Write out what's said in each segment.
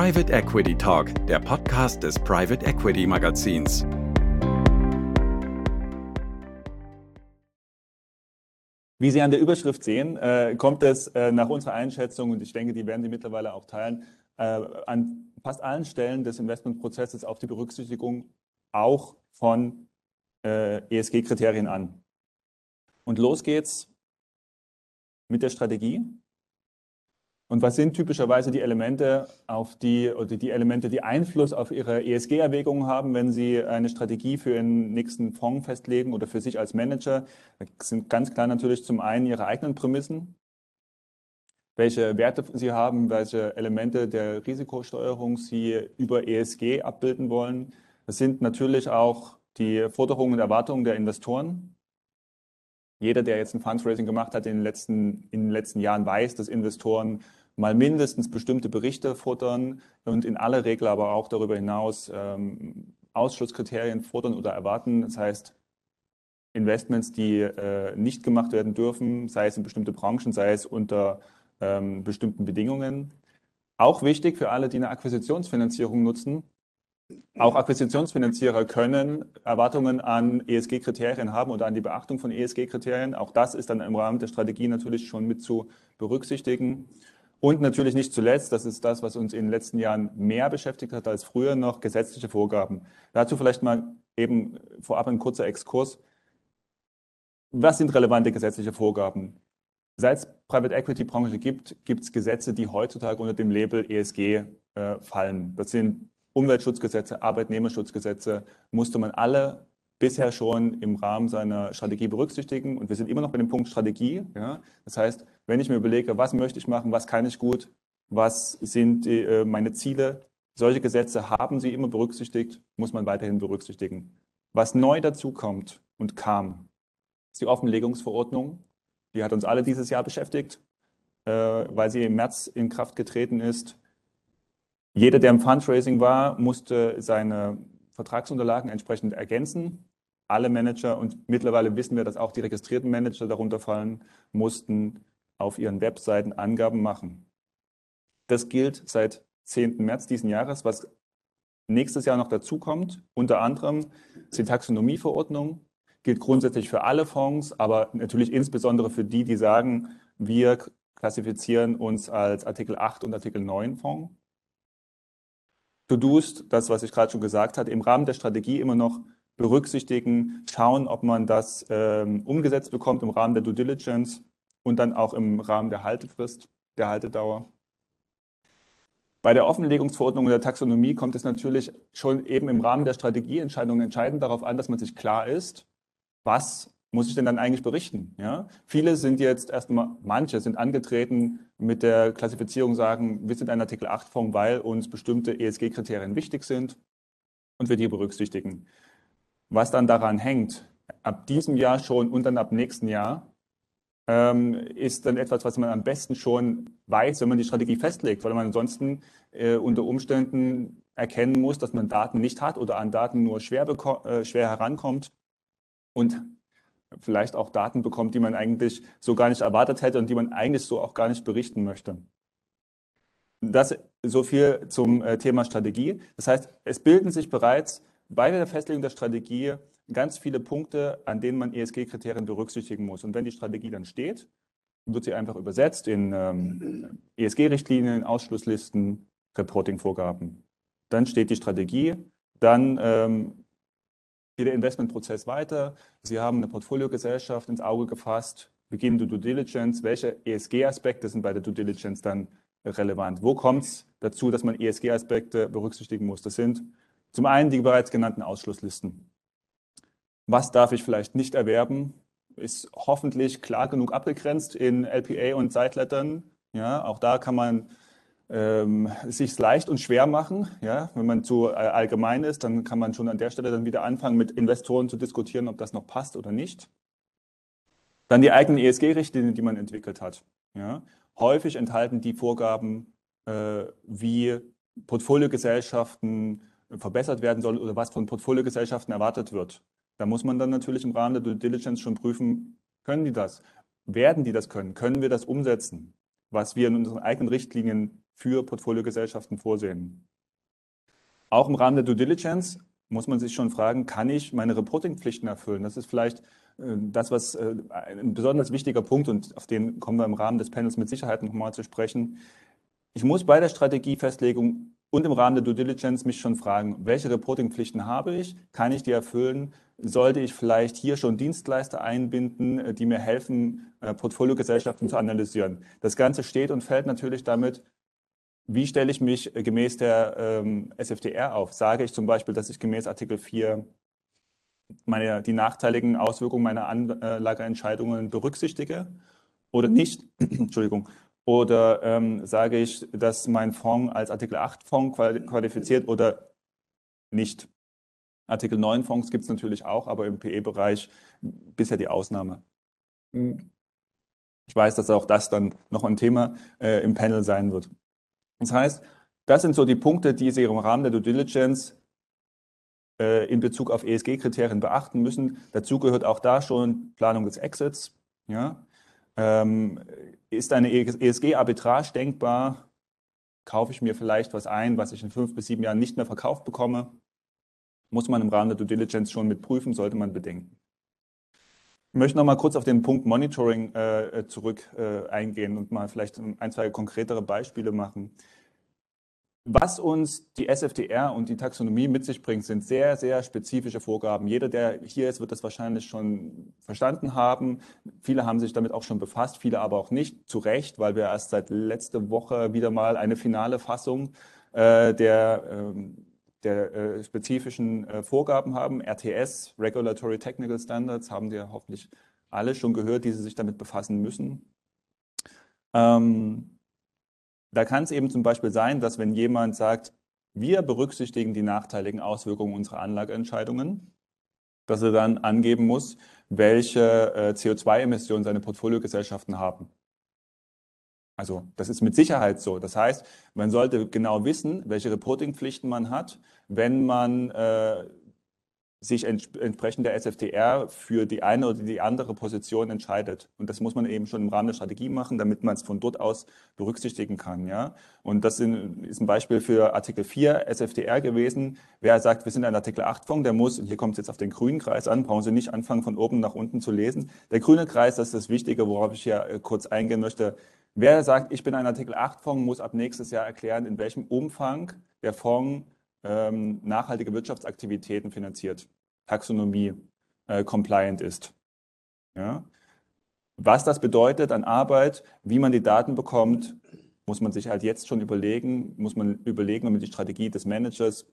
Private Equity Talk, der Podcast des Private Equity Magazins. Wie Sie an der Überschrift sehen, äh, kommt es äh, nach unserer Einschätzung, und ich denke, die werden Sie mittlerweile auch teilen, äh, an fast allen Stellen des Investmentprozesses auf die Berücksichtigung auch von ESG-Kriterien an. Und los geht's mit der Strategie. Und was sind typischerweise die Elemente, auf die, oder die Elemente, die Einfluss auf Ihre ESG-Erwägungen haben, wenn Sie eine Strategie für Ihren nächsten Fonds festlegen oder für sich als Manager? Das sind ganz klar natürlich zum einen Ihre eigenen Prämissen, welche Werte Sie haben, welche Elemente der Risikosteuerung Sie über ESG abbilden wollen. Das sind natürlich auch die Forderungen und Erwartungen der Investoren. Jeder, der jetzt ein Fundraising gemacht hat in den letzten, in den letzten Jahren, weiß, dass Investoren mal mindestens bestimmte Berichte futtern und in aller Regel aber auch darüber hinaus ähm, Ausschlusskriterien fordern oder erwarten. Das heißt, Investments, die äh, nicht gemacht werden dürfen, sei es in bestimmte Branchen, sei es unter ähm, bestimmten Bedingungen. Auch wichtig für alle, die eine Akquisitionsfinanzierung nutzen. Auch Akquisitionsfinanzierer können Erwartungen an ESG-Kriterien haben oder an die Beachtung von ESG-Kriterien. Auch das ist dann im Rahmen der Strategie natürlich schon mit zu berücksichtigen. Und natürlich nicht zuletzt, das ist das, was uns in den letzten Jahren mehr beschäftigt hat als früher noch, gesetzliche Vorgaben. Dazu vielleicht mal eben vorab ein kurzer Exkurs. Was sind relevante gesetzliche Vorgaben? Seit es Private Equity Branche gibt, gibt es Gesetze, die heutzutage unter dem Label ESG äh, fallen. Das sind Umweltschutzgesetze, Arbeitnehmerschutzgesetze, musste man alle bisher schon im Rahmen seiner Strategie berücksichtigen. Und wir sind immer noch bei dem Punkt Strategie. Ja? Das heißt, wenn ich mir überlege, was möchte ich machen, was kann ich gut, was sind die, äh, meine Ziele, solche Gesetze haben Sie immer berücksichtigt, muss man weiterhin berücksichtigen. Was neu dazu kommt und kam, ist die Offenlegungsverordnung. Die hat uns alle dieses Jahr beschäftigt, äh, weil sie im März in Kraft getreten ist. Jeder, der im Fundraising war, musste seine Vertragsunterlagen entsprechend ergänzen alle Manager und mittlerweile wissen wir, dass auch die registrierten Manager darunter fallen, mussten auf ihren Webseiten Angaben machen. Das gilt seit 10. März diesen Jahres, was nächstes Jahr noch dazukommt. Unter anderem ist die Taxonomieverordnung, gilt grundsätzlich für alle Fonds, aber natürlich insbesondere für die, die sagen, wir klassifizieren uns als Artikel 8 und Artikel 9 Fonds. To-Dos, das, was ich gerade schon gesagt hatte, im Rahmen der Strategie immer noch berücksichtigen, schauen, ob man das ähm, umgesetzt bekommt im Rahmen der Due Diligence und dann auch im Rahmen der Haltefrist, der Haltedauer. Bei der Offenlegungsverordnung und der Taxonomie kommt es natürlich schon eben im Rahmen der Strategieentscheidung entscheidend darauf an, dass man sich klar ist, was muss ich denn dann eigentlich berichten? Ja? Viele sind jetzt erstmal, manche sind angetreten mit der Klassifizierung, sagen, wir sind ein Artikel 8 Fonds, weil uns bestimmte ESG-Kriterien wichtig sind und wir die berücksichtigen. Was dann daran hängt, ab diesem Jahr schon und dann ab nächsten Jahr, ähm, ist dann etwas, was man am besten schon weiß, wenn man die Strategie festlegt, weil man ansonsten äh, unter Umständen erkennen muss, dass man Daten nicht hat oder an Daten nur schwer, äh, schwer herankommt und vielleicht auch Daten bekommt, die man eigentlich so gar nicht erwartet hätte und die man eigentlich so auch gar nicht berichten möchte. Das so viel zum äh, Thema Strategie. Das heißt, es bilden sich bereits bei der Festlegung der Strategie ganz viele Punkte, an denen man ESG-Kriterien berücksichtigen muss. Und wenn die Strategie dann steht, wird sie einfach übersetzt in ähm, ESG-Richtlinien, Ausschlusslisten, Reporting-Vorgaben. Dann steht die Strategie, dann ähm, geht der Investmentprozess weiter. Sie haben eine Portfoliogesellschaft ins Auge gefasst, beginnen die Due Diligence. Welche ESG-Aspekte sind bei der Due Diligence dann relevant? Wo kommt es dazu, dass man ESG-Aspekte berücksichtigen muss? Das sind zum einen die bereits genannten Ausschlusslisten. Was darf ich vielleicht nicht erwerben? Ist hoffentlich klar genug abgegrenzt in LPA und Zeitlettern. Ja, auch da kann man ähm, sich leicht und schwer machen. Ja, wenn man zu äh, allgemein ist, dann kann man schon an der Stelle dann wieder anfangen, mit Investoren zu diskutieren, ob das noch passt oder nicht. Dann die eigenen ESG-Richtlinien, die man entwickelt hat. Ja, häufig enthalten die Vorgaben, äh, wie Portfoliogesellschaften verbessert werden soll oder was von Portfoliogesellschaften erwartet wird. Da muss man dann natürlich im Rahmen der Due Diligence schon prüfen, können die das? Werden die das können? Können wir das umsetzen? Was wir in unseren eigenen Richtlinien für Portfoliogesellschaften vorsehen. Auch im Rahmen der Due Diligence muss man sich schon fragen, kann ich meine Reportingpflichten erfüllen? Das ist vielleicht äh, das, was äh, ein besonders wichtiger Punkt und auf den kommen wir im Rahmen des Panels mit Sicherheit nochmal zu sprechen. Ich muss bei der Strategiefestlegung und im Rahmen der Due Diligence mich schon fragen, welche Reportingpflichten habe ich? Kann ich die erfüllen? Sollte ich vielleicht hier schon Dienstleister einbinden, äh, die mir helfen, Portfoliogesellschaften zu analysieren? Das Ganze steht und fällt natürlich damit, wie stelle ich mich gemäß der ähm, SFDR auf? Sage ich zum Beispiel, dass ich gemäß Artikel 4 meine, die nachteiligen Auswirkungen meiner Anlageentscheidungen berücksichtige oder nicht? Entschuldigung. Oder ähm, sage ich, dass mein Fonds als Artikel 8 Fonds qualifiziert oder nicht? Artikel 9 Fonds gibt es natürlich auch, aber im PE-Bereich bisher die Ausnahme. Ich weiß, dass auch das dann noch ein Thema äh, im Panel sein wird. Das heißt, das sind so die Punkte, die Sie im Rahmen der Due Diligence äh, in Bezug auf ESG-Kriterien beachten müssen. Dazu gehört auch da schon Planung des Exits. Ja? Ähm, ist eine ESG-Arbitrage denkbar? Kaufe ich mir vielleicht was ein, was ich in fünf bis sieben Jahren nicht mehr verkauft bekomme? Muss man im Rahmen der Due Diligence schon mit prüfen, sollte man bedenken. Ich möchte noch mal kurz auf den Punkt Monitoring äh, zurück äh, eingehen und mal vielleicht ein, zwei konkretere Beispiele machen. Was uns die SFDR und die Taxonomie mit sich bringt, sind sehr, sehr spezifische Vorgaben. Jeder, der hier ist, wird das wahrscheinlich schon verstanden haben. Viele haben sich damit auch schon befasst, viele aber auch nicht. Zu Recht, weil wir erst seit letzter Woche wieder mal eine finale Fassung äh, der ähm, der äh, spezifischen äh, Vorgaben haben. RTS, Regulatory Technical Standards, haben wir hoffentlich alle schon gehört, die sie sich damit befassen müssen. Ähm, da kann es eben zum Beispiel sein, dass wenn jemand sagt, wir berücksichtigen die nachteiligen Auswirkungen unserer Anlageentscheidungen, dass er dann angeben muss, welche äh, CO2-Emissionen seine Portfoliogesellschaften haben. Also das ist mit Sicherheit so. Das heißt, man sollte genau wissen, welche Reportingpflichten man hat, wenn man äh, sich ents entsprechend der SFTR für die eine oder die andere Position entscheidet. Und das muss man eben schon im Rahmen der Strategie machen, damit man es von dort aus berücksichtigen kann. Ja? Und das ist ein Beispiel für Artikel 4 SFTR gewesen. Wer sagt, wir sind ein Artikel 8 Fonds, der muss, und hier kommt es jetzt auf den grünen Kreis an, brauchen Sie nicht anfangen, von oben nach unten zu lesen. Der grüne Kreis, das ist das Wichtige, worauf ich hier äh, kurz eingehen möchte. Wer sagt, ich bin ein Artikel 8 Fonds, muss ab nächstes Jahr erklären, in welchem Umfang der Fonds ähm, nachhaltige Wirtschaftsaktivitäten finanziert, Taxonomie äh, compliant ist. Ja? Was das bedeutet an Arbeit, wie man die Daten bekommt, muss man sich halt jetzt schon überlegen, muss man überlegen, wenn man die Strategie des Managers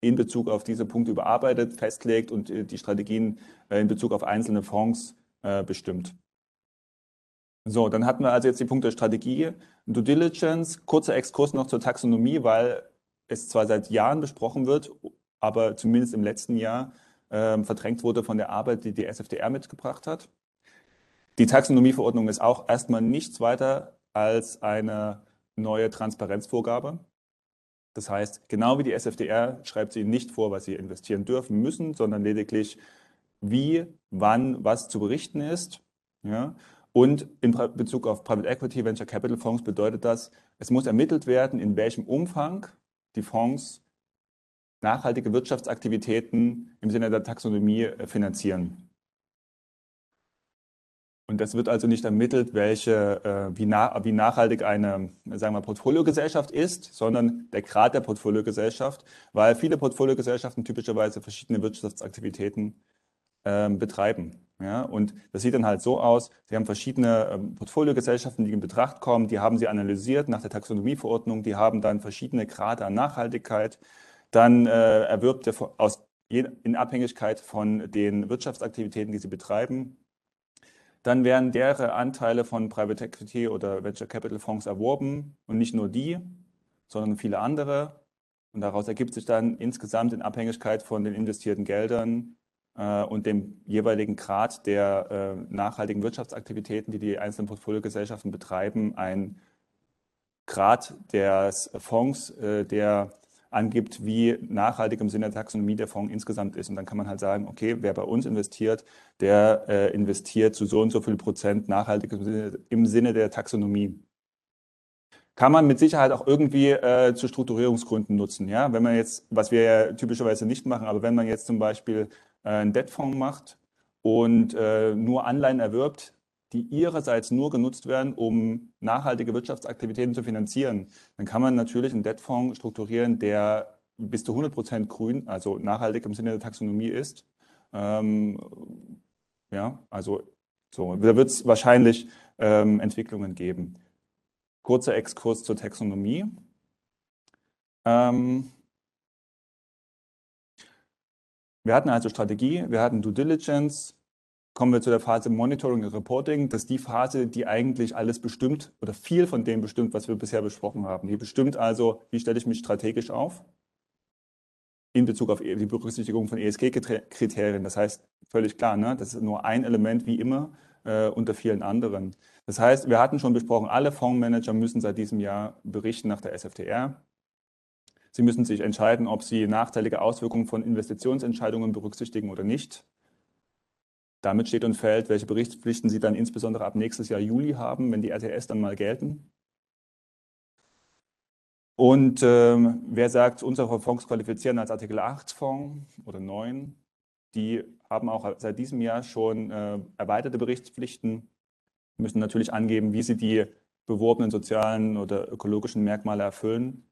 in Bezug auf diese Punkte überarbeitet, festlegt und äh, die Strategien äh, in Bezug auf einzelne Fonds äh, bestimmt. So, dann hatten wir also jetzt die Punkte Strategie, Due Diligence, kurzer Exkurs noch zur Taxonomie, weil es zwar seit Jahren besprochen wird, aber zumindest im letzten Jahr äh, verdrängt wurde von der Arbeit, die die SFDR mitgebracht hat. Die Taxonomieverordnung ist auch erstmal nichts weiter als eine neue Transparenzvorgabe. Das heißt, genau wie die SFDR schreibt sie nicht vor, was sie investieren dürfen müssen, sondern lediglich, wie, wann, was zu berichten ist. Ja? Und in Bezug auf Private Equity, Venture Capital Fonds bedeutet das, es muss ermittelt werden, in welchem Umfang die Fonds nachhaltige Wirtschaftsaktivitäten im Sinne der Taxonomie äh, finanzieren. Und das wird also nicht ermittelt, welche, äh, wie, na, wie, nachhaltig eine sagen wir, Portfoliogesellschaft ist, sondern der Grad der Portfoliogesellschaft, weil viele Portfoliogesellschaften typischerweise verschiedene Wirtschaftsaktivitäten äh, betreiben. Ja, und das sieht dann halt so aus, Sie haben verschiedene ähm, Portfoliogesellschaften, die in Betracht kommen, die haben Sie analysiert nach der Taxonomieverordnung, die haben dann verschiedene Grade an Nachhaltigkeit. Dann äh, erwirbt er aus, in Abhängigkeit von den Wirtschaftsaktivitäten, die Sie betreiben. Dann werden deren Anteile von Private Equity oder Venture Capital Fonds erworben und nicht nur die, sondern viele andere. Und daraus ergibt sich dann insgesamt in Abhängigkeit von den investierten Geldern und dem jeweiligen Grad der äh, nachhaltigen Wirtschaftsaktivitäten, die die einzelnen Portfoliogesellschaften betreiben, ein Grad des Fonds, äh, der angibt, wie nachhaltig im Sinne der Taxonomie der Fonds insgesamt ist. Und dann kann man halt sagen, okay, wer bei uns investiert, der äh, investiert zu so und so viel Prozent nachhaltig im Sinne, der Taxonomie. kann man mit Sicherheit auch irgendwie äh, zu Strukturierungsgründen nutzen. Ja? Wenn man jetzt, was wir ja typischerweise nicht machen, aber wenn man jetzt zum Beispiel äh, einen Debtfonds macht und äh, nur Anleihen erwirbt, die ihrerseits nur genutzt werden, um nachhaltige Wirtschaftsaktivitäten zu finanzieren, dann kann man natürlich einen Debtfonds strukturieren, der bis zu 100 Prozent grün, also nachhaltig im Sinne der Taxonomie ist. Ähm, ja, also so, da wird es wahrscheinlich ähm, Entwicklungen geben. Kurzer Exkurs zur Taxonomie. Ähm, wir hatten also Strategie, wir hatten Due Diligence, kommen wir zu der Phase Monitoring und Reporting. Das ist die Phase, die eigentlich alles bestimmt oder viel von dem bestimmt, was wir bisher besprochen haben. Die bestimmt also, wie stelle ich mich strategisch auf in Bezug auf die Berücksichtigung von ESG-Kriterien. Das heißt, völlig klar, ne? das ist nur ein Element wie immer äh, unter vielen anderen. Das heißt, wir hatten schon besprochen, alle Fondsmanager müssen seit diesem Jahr berichten nach der SFTR. Sie müssen sich entscheiden, ob sie nachteilige Auswirkungen von Investitionsentscheidungen berücksichtigen oder nicht. Damit steht und fällt, welche Berichtspflichten Sie dann insbesondere ab nächstes Jahr Juli haben, wenn die RTS dann mal gelten. Und ähm, wer sagt, unsere Fonds qualifizieren als Artikel 8 Fonds oder 9, die haben auch seit diesem Jahr schon äh, erweiterte Berichtspflichten, müssen natürlich angeben, wie sie die beworbenen sozialen oder ökologischen Merkmale erfüllen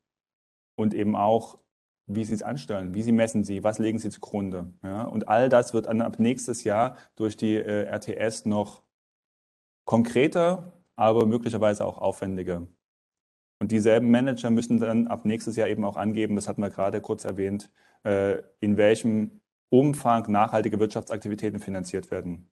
und eben auch, wie sie es anstellen, wie sie messen sie, was legen sie zugrunde. Ja? Und all das wird dann ab nächstes Jahr durch die äh, RTS noch konkreter, aber möglicherweise auch aufwendiger. Und dieselben Manager müssen dann ab nächstes Jahr eben auch angeben, das hatten wir gerade kurz erwähnt, äh, in welchem Umfang nachhaltige Wirtschaftsaktivitäten finanziert werden.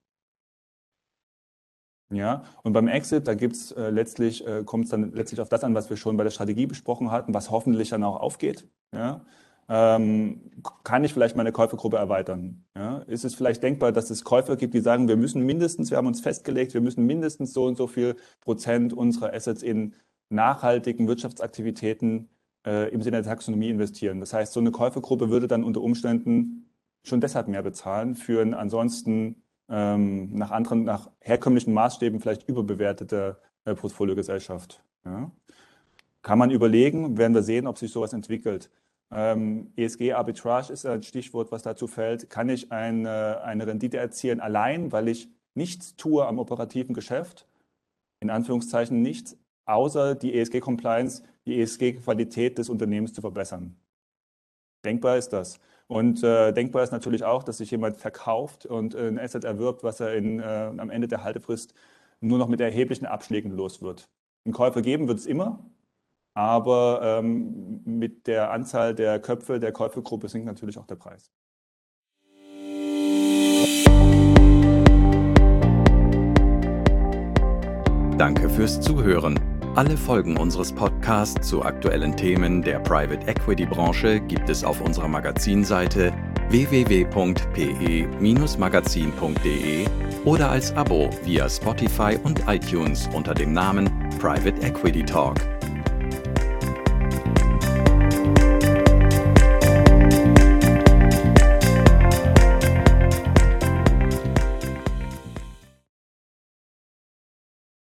Ja, und beim Exit, da gibt's äh, letztlich, äh, kommt es dann letztlich auf das an, was wir schon bei der Strategie besprochen hatten, was hoffentlich dann auch aufgeht. Ja, ähm, kann ich vielleicht meine Käufergruppe erweitern? Ja, ist es vielleicht denkbar, dass es Käufer gibt, die sagen, wir müssen mindestens, wir haben uns festgelegt, wir müssen mindestens so und so viel Prozent unserer Assets in nachhaltigen Wirtschaftsaktivitäten äh, im Sinne der Taxonomie investieren. Das heißt, so eine Käufergruppe würde dann unter Umständen schon deshalb mehr bezahlen für ein ansonsten ähm, nach anderen, nach herkömmlichen Maßstäben vielleicht überbewertete äh, Portfoliogesellschaft. Ja. Kann man überlegen, werden wir sehen, ob sich sowas entwickelt. Ähm, ESG-Arbitrage ist ein Stichwort, was dazu fällt. Kann ich eine, eine Rendite erzielen allein, weil ich nichts tue am operativen Geschäft? In Anführungszeichen nichts, außer die ESG-Compliance, die ESG-Qualität des Unternehmens zu verbessern. Denkbar ist das. Und äh, denkbar ist natürlich auch, dass sich jemand verkauft und ein Asset erwirbt, was er in, äh, am Ende der Haltefrist nur noch mit erheblichen Abschlägen los wird. Einen Käufer geben wird es immer, aber ähm, mit der Anzahl der Köpfe der Käufergruppe sinkt natürlich auch der Preis. Danke fürs Zuhören. Alle Folgen unseres Podcasts zu aktuellen Themen der Private Equity Branche gibt es auf unserer Magazinseite www.pe-magazin.de oder als Abo via Spotify und iTunes unter dem Namen Private Equity Talk.